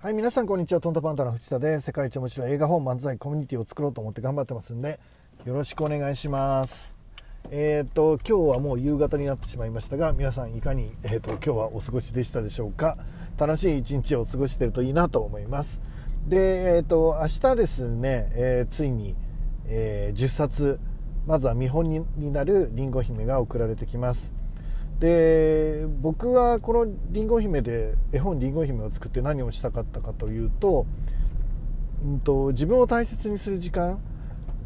はい、皆さんこんにちは。トントパンタの藤田で世界一面白い映画本漫才コミュニティを作ろうと思って頑張ってますんで、よろしくお願いします。えっ、と、今日はもう夕方になってしまいましたが、皆さんいかに、えっ、と、今日はお過ごしでしたでしょうか。楽しい一日を過ごしているといいなと思います。で、えっ、と、明日ですね、えついに、え10冊、まずは見本になるりんご姫が送られてきます。で僕はこのりんご姫で絵本りんご姫を作って何をしたかったかというと,、うん、と自分を大切にする時間、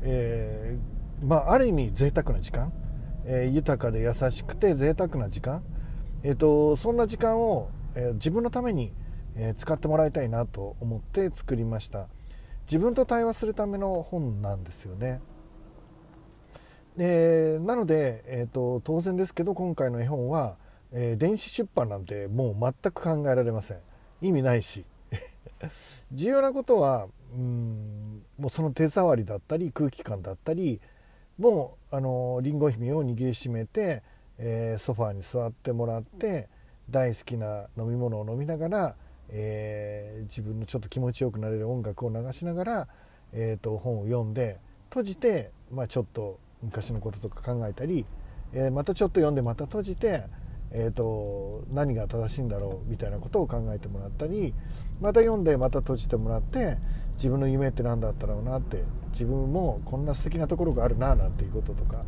えーまあ、ある意味贅沢な時間、えー豊かで優しくて贅沢な時間、えー、とそんな時間を、えー自分のために、え使ってもらいたいなと思って作りました。自分と対話するための本なんですよね。でなので、えー、と当然ですけど今回の絵本は、えー電子出版なんてもう全く考えられません。意味ないし。重要なことはうんもうその手触りだったり空気感だったりもうあのりんご姫を握りしめて、えーソファーに座ってもらって大好きな飲み物を飲みながら、えー自分のちょっと気持ちよくなれる音楽を流しながら、えー、と本を読んで閉じて、まあ、ちょっと昔のこととか考えたり、えーまたちょっと読んでまた閉じて、えー、と何が正しいんだろうみたいなことを考えてもらったりまた読んでまた閉じてもらって自分の夢って何だったろうなって自分もこんな素敵なところがあるななんていうこととか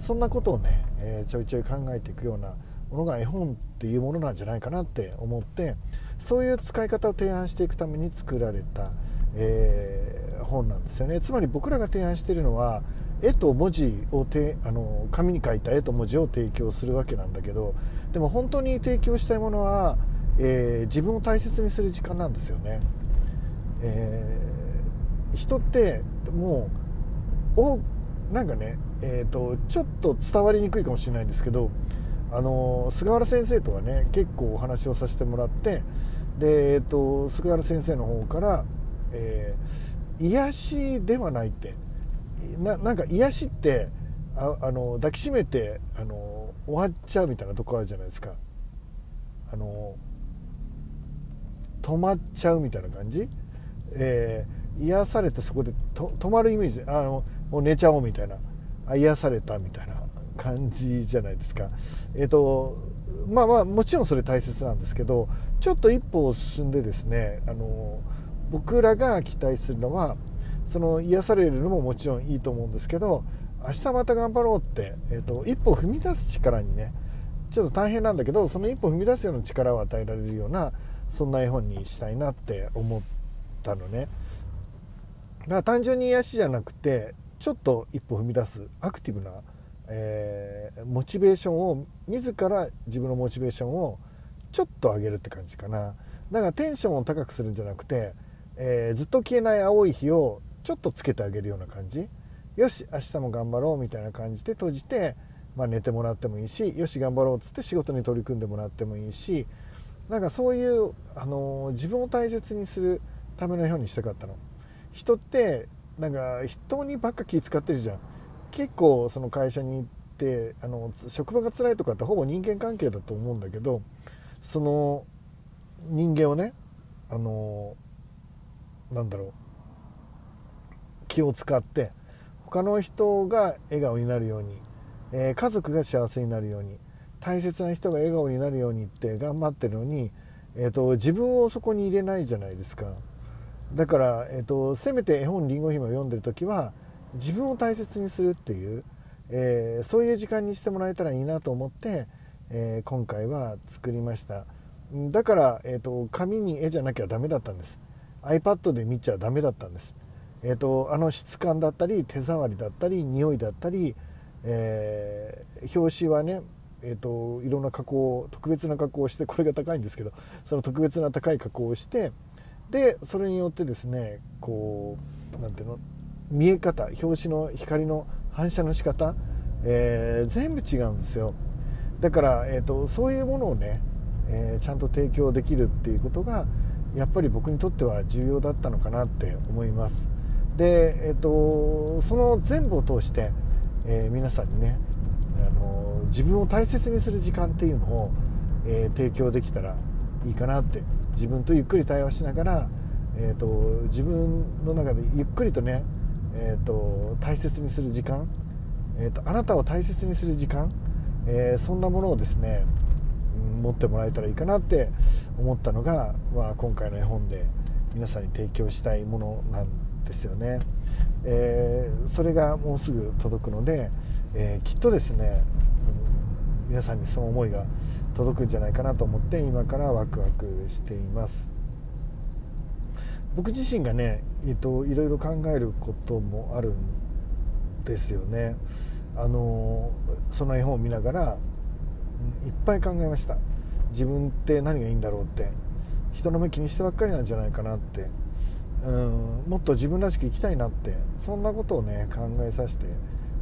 そんなことをね、えーちょいちょい考えていくようなものが絵本っていうものなんじゃないかなって思ってそういう使い方を提案していくために作られた、えー本なんですよね。つまり僕らが提案しているのは絵と文字をてあの紙に書いた絵と文字を提供するわけなんだけどでも本当に提供したいものは、えー自分を大切にする時間なんですよね、えー人ってもうおなんかね、えー、とちょっと伝わりにくいかもしれないんですけどあの菅原先生とはね結構お話をさせてもらってで、えー、と菅原先生の方から、えー癒しではないって。ななんか癒しってああの抱きしめてあの終わっちゃうみたいなとこあるじゃないですか。あの止まっちゃうみたいな感じ、えー癒されてそこでと止まるイメージあのもう寝ちゃおうみたいな。あ癒されたみたいな感じじゃないですか。えっ、とまあまあもちろんそれ大切なんですけどちょっと一歩進んでですねあの僕らが期待するのはその癒されるのももちろんいいと思うんですけど明日また頑張ろうって、えっと一歩踏み出す力にねちょっと大変なんだけどその一歩踏み出すような力を与えられるようなそんな絵本にしたいなって思ったのね。だから単純に癒しじゃなくてちょっと一歩踏み出すアクティブな、えーモチベーションを自ら自分のモチベーションをちょっと上げるって感じかな。だからテンションを高くするんじゃなくて、えーずっと消えない青い日をちょっとつけてあげるような感じ。よし明日も頑張ろうみたいな感じで閉じて、まあ、寝てもらってもいいしよし頑張ろうっつって仕事に取り組んでもらってもいいしなんかそういう、あのー自分を大切にするための絵本にしたかったの。人ってなんか人にばっか気使ってるじゃん。結構その会社に行ってあの職場が辛いとかってほぼ人間関係だと思うんだけどその人間をねあのなんだろう気を使って他の人が笑顔になるように、えー家族が幸せになるように大切な人が笑顔になるようにって頑張ってるのに、えー、と自分をそこに入れないじゃないですか。だから、えー、とせめて絵本「りんご姫」を読んでる時は自分を大切にするっていう、えーそういう時間にしてもらえたらいいなと思って、えー今回は作りました。だから、えー、と紙に絵じゃなきゃダメだったんです。iPad で見ちゃダメだったんです、えー、とあの質感だったり手触りだったり匂いだったり、えー表紙はねえー、といろんな加工特別な加工をしてこれが高いんですけどその特別な高い加工をしてでそれによってですねこうなんていうの見え方表紙の光の反射の仕方、えー全部違うんですよ。だから、えー、とそういうものをね、えーちゃんと提供できるっていうことがやっぱり僕にとっては重要だったのかなって思います。で、えー、とその全部を通して、えー皆さんにねあの自分を大切にする時間っていうのを、えー提供できたらいいかなって自分とゆっくり対話しながら、えーと、自分の中でゆっくりとね、えーと、大切にする時間、えーと、あなたを大切にする時間、えー、そんなものをですね、うん、持ってもらえたらいいかなって思ったのが、まあ、今回の絵本で皆さんに提供したいものなんですですよね。えー、それがもうすぐ届くので、えー、きっとですね、うん、皆さんにその思いが届くんじゃないかなと思って今からワクワクしています。僕自身がね、えーと、いろいろ考えることもあるんですよね。あのその絵本を見ながらいっぱい考えました。自分って何がいいんだろうって人の目気にしてばっかりなんじゃないかなってうんもっと自分らしく生きたいなってそんなことをね考えさせて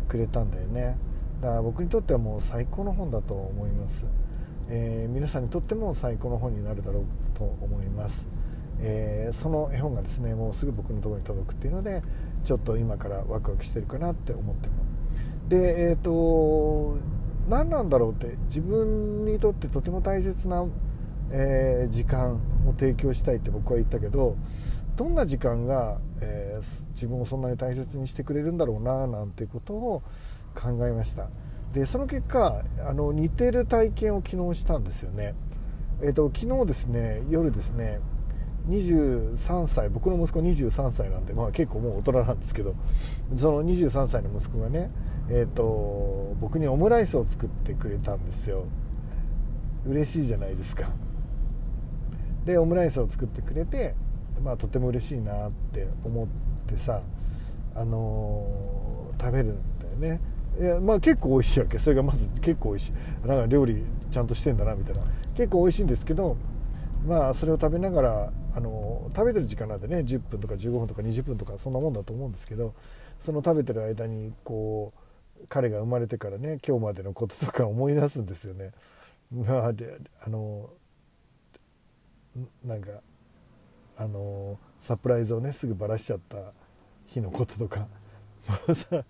くれたんだよね。だから僕にとってはもう最高の本だと思います。えー、皆さんにとっても最高の本になるだろうと思います、えー、その絵本がですねもうすぐ僕のところに届くっていうのでちょっと今からワクワクしてるかなって思ってます。でえっ、ー、と何なんだろうって自分にとってとても大切な、え時間を提供したいって僕は言ったけどどんな時間が、え自分をそんなに大切にしてくれるんだろうななんてことを考えました。でその結果あの似てる体験を昨日したんですよね。えっ、ー、と昨日ですね夜ですね23歳僕の息子23歳なんで、まあ、結構もう大人なんですけどその23歳の息子がね、えーと、僕にオムライスを作ってくれたんですよ。嬉しいじゃないですか。でオムライスを作ってくれて、まあ、とても嬉しいなって思ってさ、あのー、食べるんだよね。いやまあ結構美味しいわけ。それがまず結構美味しい。なんか料理ちゃんとしてんだなみたいな。結構美味しいんですけどまあそれを食べながらあの食べてる時間なんでね10分とか15分とか20分とかそんなもんだと思うんですけどその食べてる間にこう彼が生まれてからね今日までのこととか思い出すんですよね。まあ、であのなんかあのサプライズをねすぐばらしちゃった日のこととか。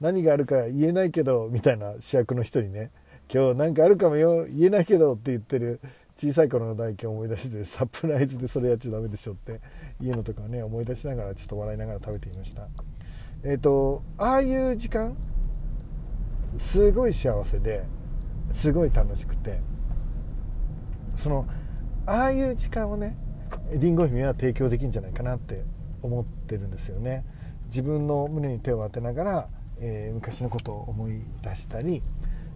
何があるか言えないけどみたいな主役の人にね。今日何かあるかもよ言えないけどって言ってる小さい頃の大輝を思い出してサプライズでそれやっちゃダメでしょっていうのとかね思い出しながらちょっと笑いながら食べていました。えっ、ー、とああいう時間すごい幸せですごい楽しくて。そのああいう時間をねりんご姫は提供できるんじゃないかなって思ってるんですよね。自分の胸に手を当てながらえー、昔のことを思い出したり、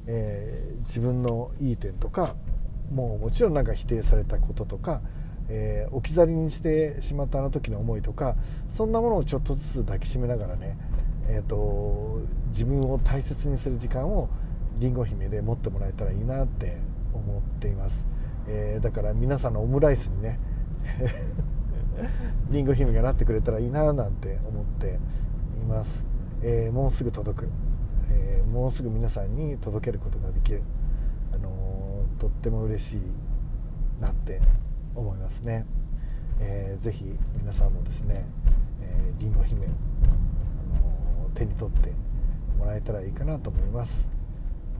えー、自分のいい点とかもうもちろんなんか否定されたこととか、えー、置き去りにしてしまったあの時の思いとかそんなものをちょっとずつ抱きしめながらね、えーと、自分を大切にする時間をりんご姫で持ってもらえたらいいなって思っています、え、だから皆さんのオムライスにねりんご姫がなってくれたらいいななんて思っています。えー、もうすぐ届く、えー、もうすぐ皆さんに届けることができる、あのー、とっても嬉しいなって思いますね、えー、ぜひ皆さんもですね、えりんご姫、あの手に取ってもらえたらいいかなと思います。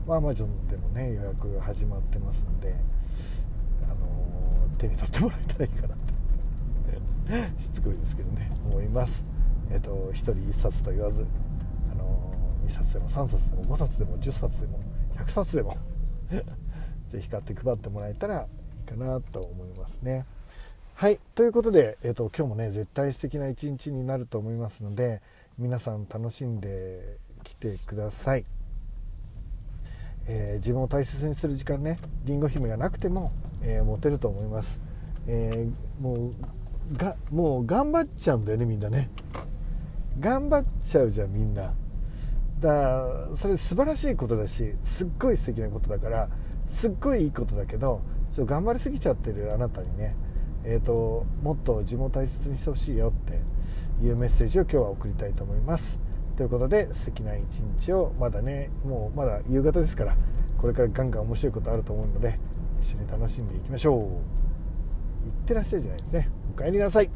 まあ、アマゾンでもね予約が始まってますので、手に取ってもらえたらいいかなと しつこいですけどね。思います。えっ、ー、と1人1冊と言わずあのー2冊でも3冊でも5冊でも10冊でも100冊でも ぜひ買って配ってもらえたらいいかなと思いますね。はい。ということで、えーと、今日もね絶対素敵な一日になると思いますので皆さん楽しんできてください、えー、自分を大切にする時間ねりんご姫がなくても、えー、持てると思います、えー、もうがもう頑張っちゃうんだよねみんなね。頑張っちゃうじゃんみんな。だからそれ素晴らしいことだしすっごい素敵なことだからすっごいいいことだけどちょっと頑張りすぎちゃってるあなたにね、えーと、もっと自分を大切にしてほしいよっていうメッセージを今日は送りたいと思います。ということで素敵な一日をまだねもうまだ夕方ですからこれからガンガン面白いことあると思うので一緒に楽しんでいきましょう。いってらっしゃいじゃないですね。お帰りなさい。